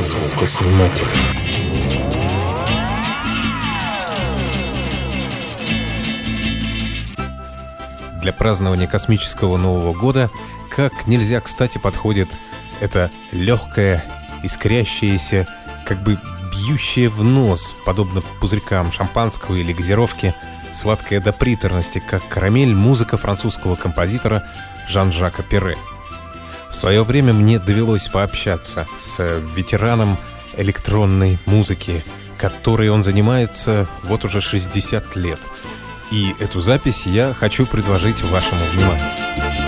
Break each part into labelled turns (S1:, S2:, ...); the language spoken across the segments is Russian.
S1: звукосниматель. Для празднования космического Нового года как нельзя кстати подходит это легкое, искрящееся, как бы бьющее в нос, подобно пузырькам шампанского или газировки, сладкая до приторности, как карамель, музыка французского композитора Жан-Жака Перре. В свое время мне довелось пообщаться с ветераном электронной музыки, которой он занимается вот уже 60 лет. И эту запись я хочу предложить вашему вниманию.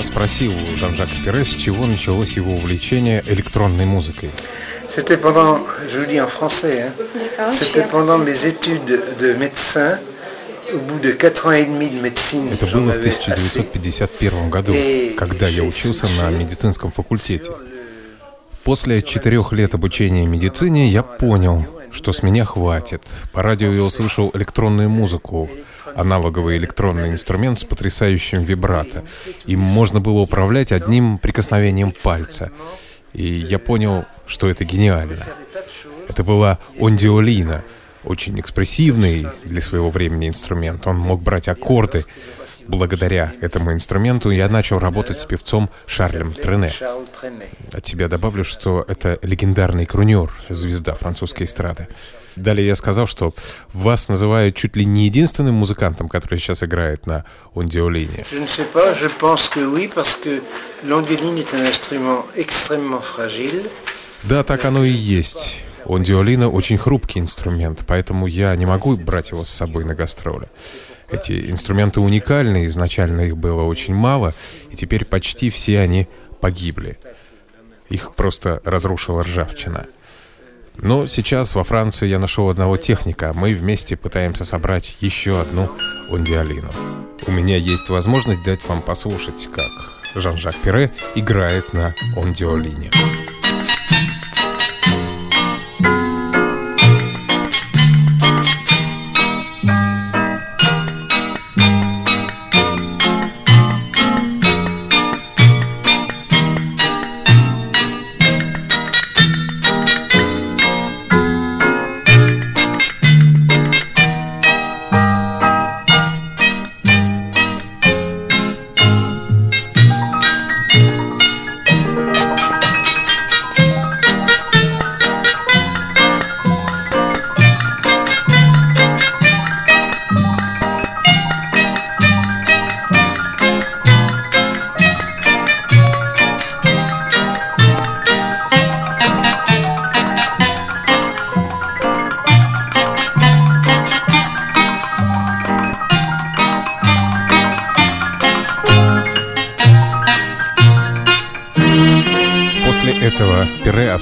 S1: Я спросил у Жан-Жака Пере, с чего началось его увлечение электронной музыкой.
S2: C'était pendant, je vous dis en français, hein, c'était pendant mes études de médecin.
S1: Это было в 1951 году, когда я учился на медицинском факультете. После четырех лет обучения медицине я понял, что с меня хватит. По радио я услышал электронную музыку, аналоговый электронный инструмент с потрясающим вибрато. Им можно было управлять одним прикосновением пальца. И я понял, что это гениально. Это была ондиолина, очень экспрессивный для своего времени инструмент. Он мог брать аккорды, Благодаря этому инструменту я начал работать с певцом Шарлем Трене. От тебя добавлю, что это легендарный крунер, звезда французской эстрады. Далее я сказал, что вас называют чуть ли не единственным музыкантом, который сейчас играет на ондиолине. Да, так оно и есть. Ондиолина очень хрупкий инструмент, поэтому я не могу брать его с собой на гастроли. Эти инструменты уникальны, изначально их было очень мало, и теперь почти все они погибли. Их просто разрушила ржавчина. Но сейчас во Франции я нашел одного техника, мы вместе пытаемся собрать еще одну ондиалину. У меня есть возможность дать вам послушать, как Жан-Жак Пире играет на ондиолине.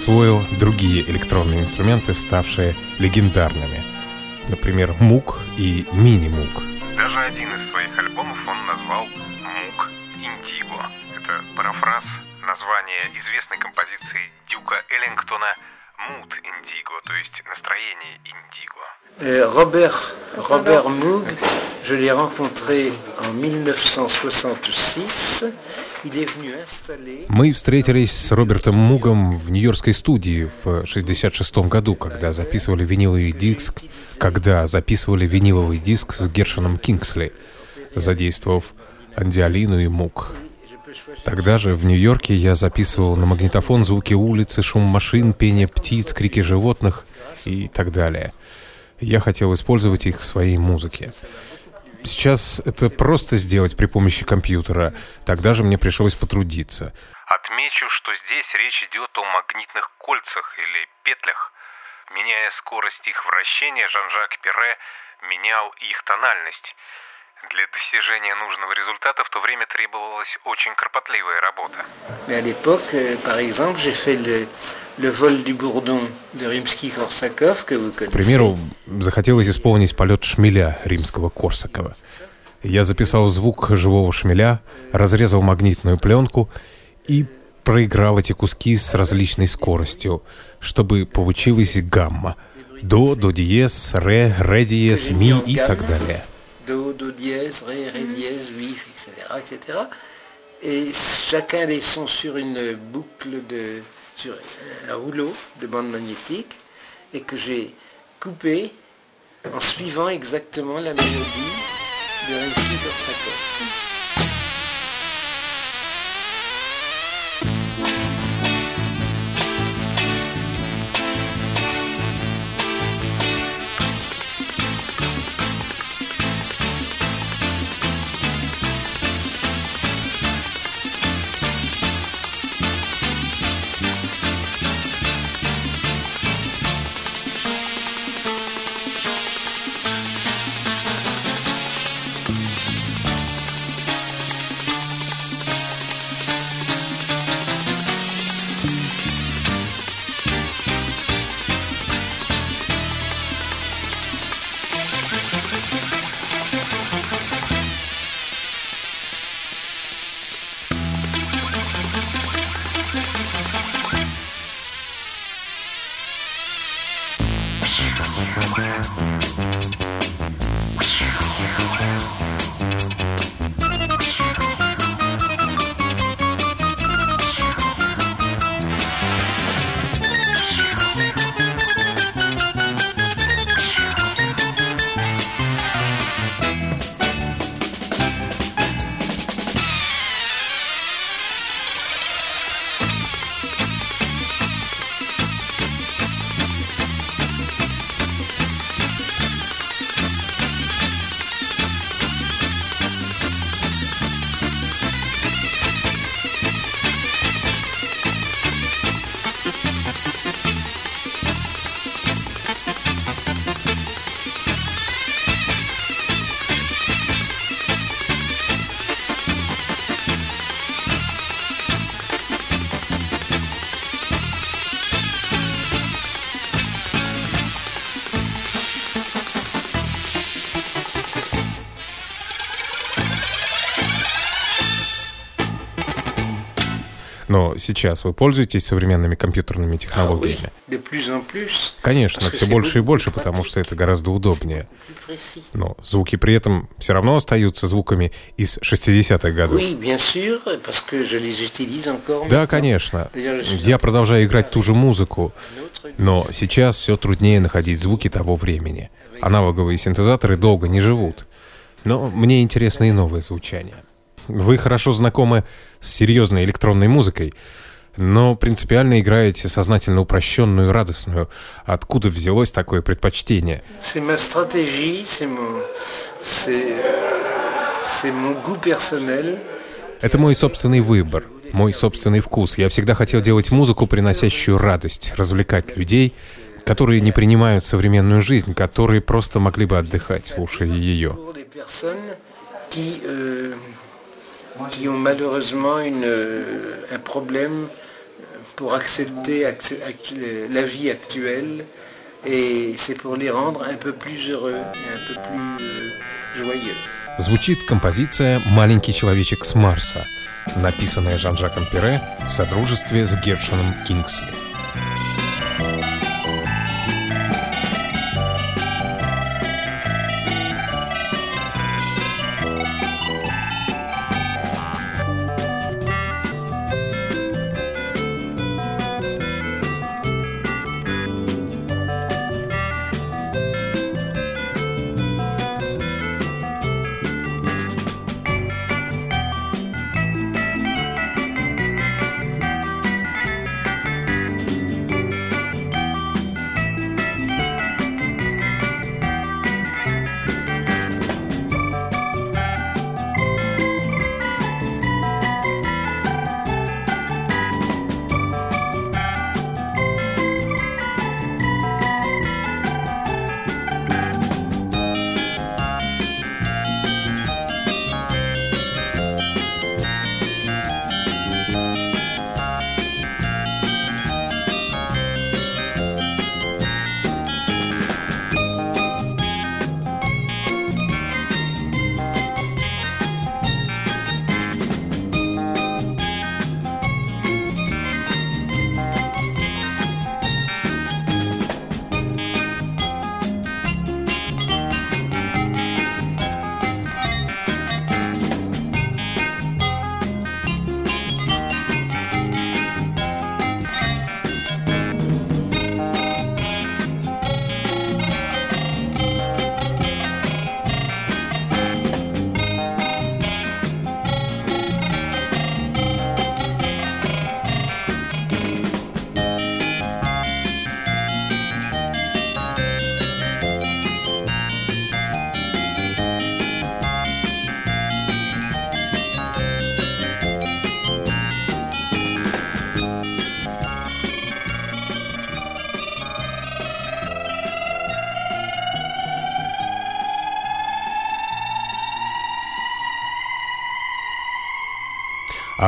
S1: Освоил другие электронные инструменты, ставшие легендарными. Например, Мук и Мини-Мук.
S3: Даже один из своих альбомов он назвал «Мук Индиго». Это парафраз названия известной композиции Дюка Эллингтона «Муд Индиго», то есть настроение Индиго.
S2: Euh, Robert, Robert Moog, je l'ai rencontré en 1966.
S1: Мы встретились с Робертом Мугом в Нью-Йоркской студии в 66 году, когда записывали виниловый диск, когда записывали виниловый диск с Гершином Кингсли, задействовав Андиалину и Муг. Тогда же в Нью-Йорке я записывал на магнитофон звуки улицы, шум машин, пение птиц, крики животных и так далее — я хотел использовать их в своей музыке. Сейчас это просто сделать при помощи компьютера. Тогда же мне пришлось потрудиться.
S3: Отмечу, что здесь речь идет о магнитных кольцах или петлях. Меняя скорость их вращения, Жан-Жак Перре менял их тональность. Для достижения нужного результата в то время требовалась очень кропотливая работа.
S2: À l'époque, euh, par exemple, j'ai fait le, le vol du bourdon de Rimsky-Korsakov, que vous connaissez.
S1: К примеру, захотелось исполнить полет шмеля римского Корсакова. Я записал звук живого шмеля, разрезал магнитную пленку и проиграл эти куски с различной скоростью, чтобы получилась гамма. До, до диез, ре, ре диез, ми и так далее.
S2: Dièse, Ré, Ré dièse, Mi, etc., etc. Et chacun des sons sur une boucle de, sur un rouleau de bande magnétique et que j'ai coupé en suivant exactement la mélodie de Rimsky-Korsakov.
S1: Но сейчас вы пользуетесь современными компьютерными технологиями? Конечно, все больше и больше, потому что это гораздо удобнее. Но звуки при этом все равно остаются звуками из 60-х годов. Да, конечно. Я продолжаю играть ту же музыку, но сейчас все труднее находить звуки того времени. Аналоговые синтезаторы долго не живут. Но мне интересно и новое звучание. Вы хорошо знакомы с серьезной электронной музыкой, но принципиально играете сознательно упрощенную и радостную. Откуда взялось такое предпочтение? Это мой собственный выбор, мой собственный вкус. Я всегда хотел делать музыку, приносящую радость, развлекать людей, которые не принимают современную жизнь, которые просто могли бы отдыхать, слушая ее qui ont malheureusement une, un problème
S2: pour accepter la vie actuelle et c'est pour les rendre un peu plus heureux et un peu plus euh, joyeux.
S1: Звучит композиция «Маленький человечек с Марса», написанная Жан-Жаком Пире в содружестве с Гершином Кингсли.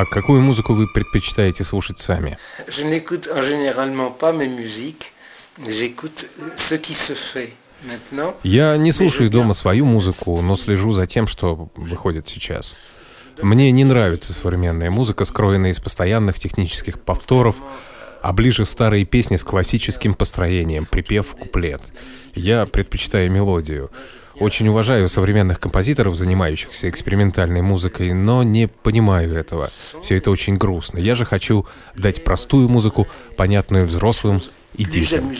S1: А какую музыку вы предпочитаете слушать сами?
S2: Je n'écoute généralement pas mes musiques, j'écoute ce qui se fait.
S1: Я не слушаю дома свою музыку, но слежу за тем, что выходит сейчас. Мне не нравится современная музыка, скроенная из постоянных технических повторов, а ближе старые песни с классическим построением, припев, куплет. Я предпочитаю мелодию. Очень уважаю современных композиторов, занимающихся экспериментальной музыкой, но не понимаю этого. Все это очень грустно. Я же хочу дать простую музыку, понятную взрослым и детям.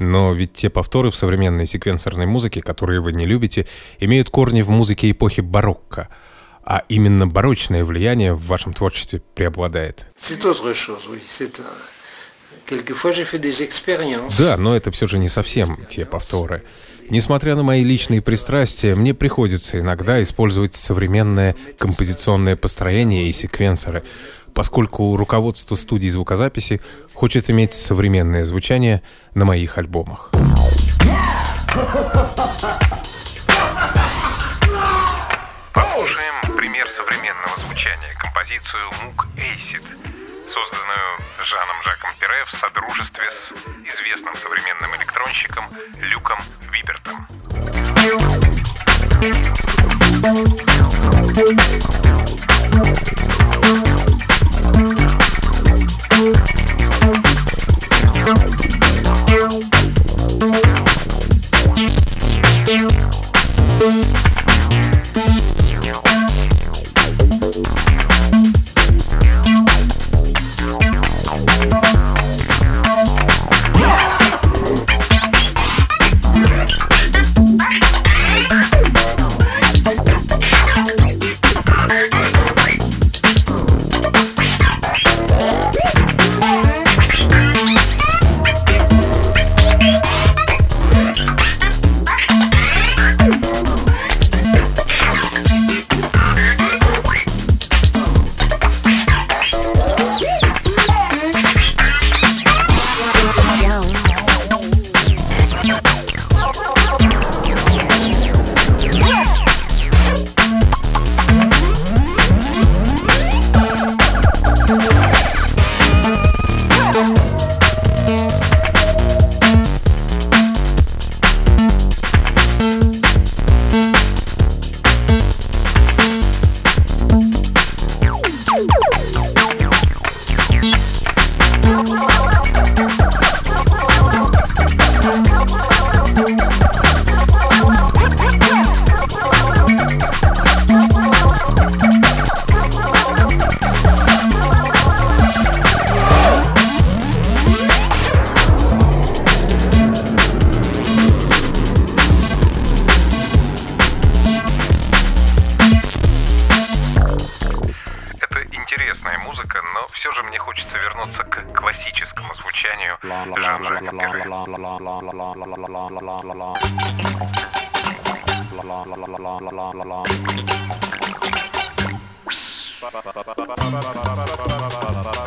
S1: Но ведь те повторы в современной секвенсорной музыке, которые вы не любите, имеют корни в музыке эпохи барокко. А именно барочное влияние в вашем творчестве преобладает. Да, но это все же не совсем те повторы. Несмотря на мои личные пристрастия, мне приходится иногда использовать современное композиционное построение и секвенсоры, поскольку руководство студии звукозаписи хочет иметь современное звучание на моих альбомах.
S3: Послушаем пример современного звучания, композицию «Мук Эйсид», созданную Жаном Жаком Пере в содружестве с известным современным электронщиком Люком Вибертом.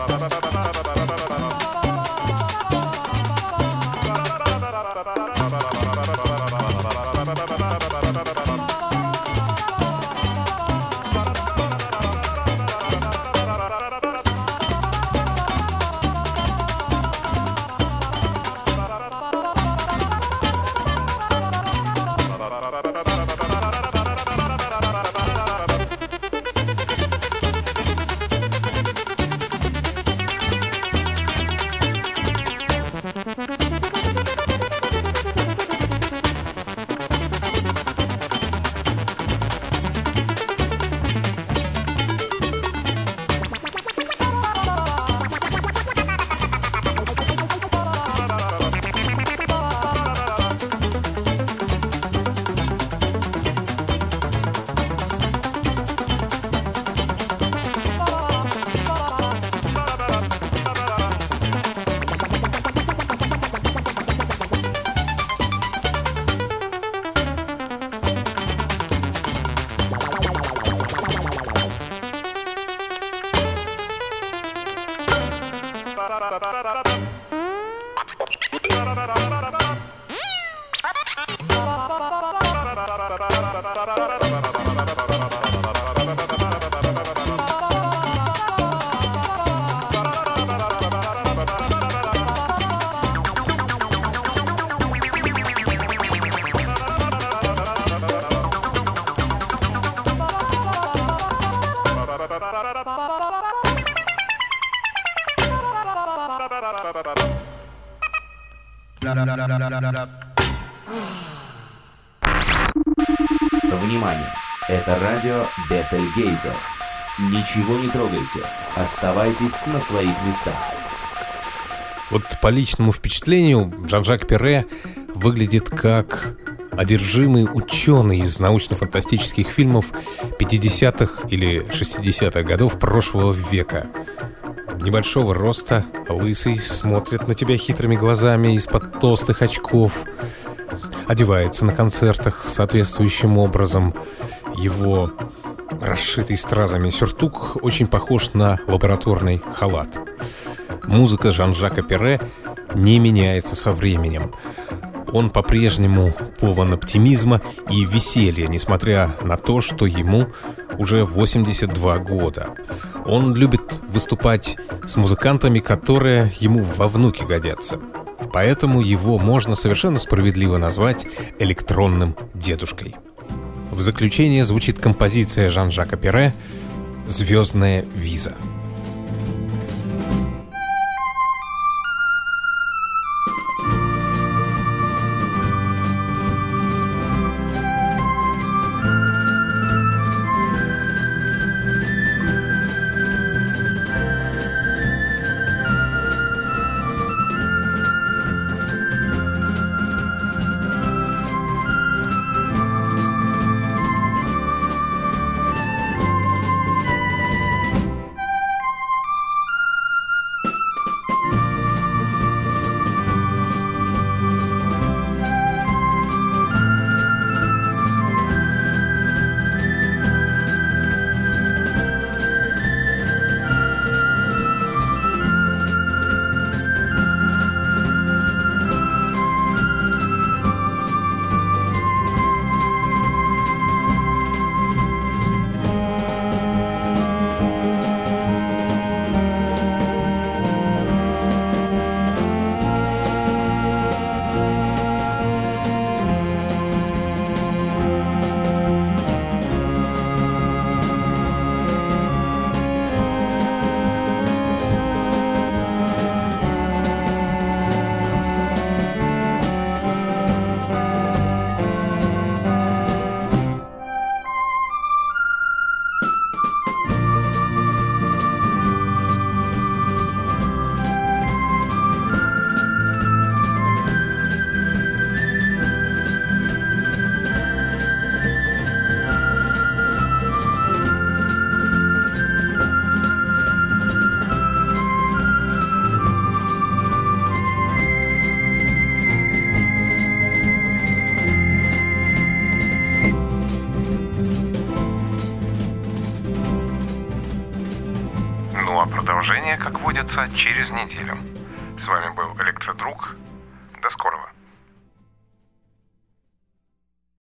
S3: Жан-Жака
S4: Внимание! Это радио Бетельгейзер. Ничего не трогайте. Оставайтесь на своих местах.
S1: Вот по личному впечатлению Жан-Жак Перре выглядит как одержимый ученый из научно-фантастических фильмов 50-х или 60-х годов прошлого века. Небольшого роста, лысый, смотрит на тебя хитрыми глазами из-под толстых очков, одевается на концертах соответствующим образом. Его расшитый стразами сюртук очень похож на лабораторный халат. Музыка Жан-Жака Перре не меняется со временем. Он по-прежнему полон оптимизма и веселья, несмотря на то, что ему уже 82 года. Он любит выступать с музыкантами, которые ему во внуки годятся. Поэтому его можно совершенно справедливо назвать электронным дедушкой. В заключение звучит композиция Жан-Жака Перре «Звездная виза». Водится, через неделю.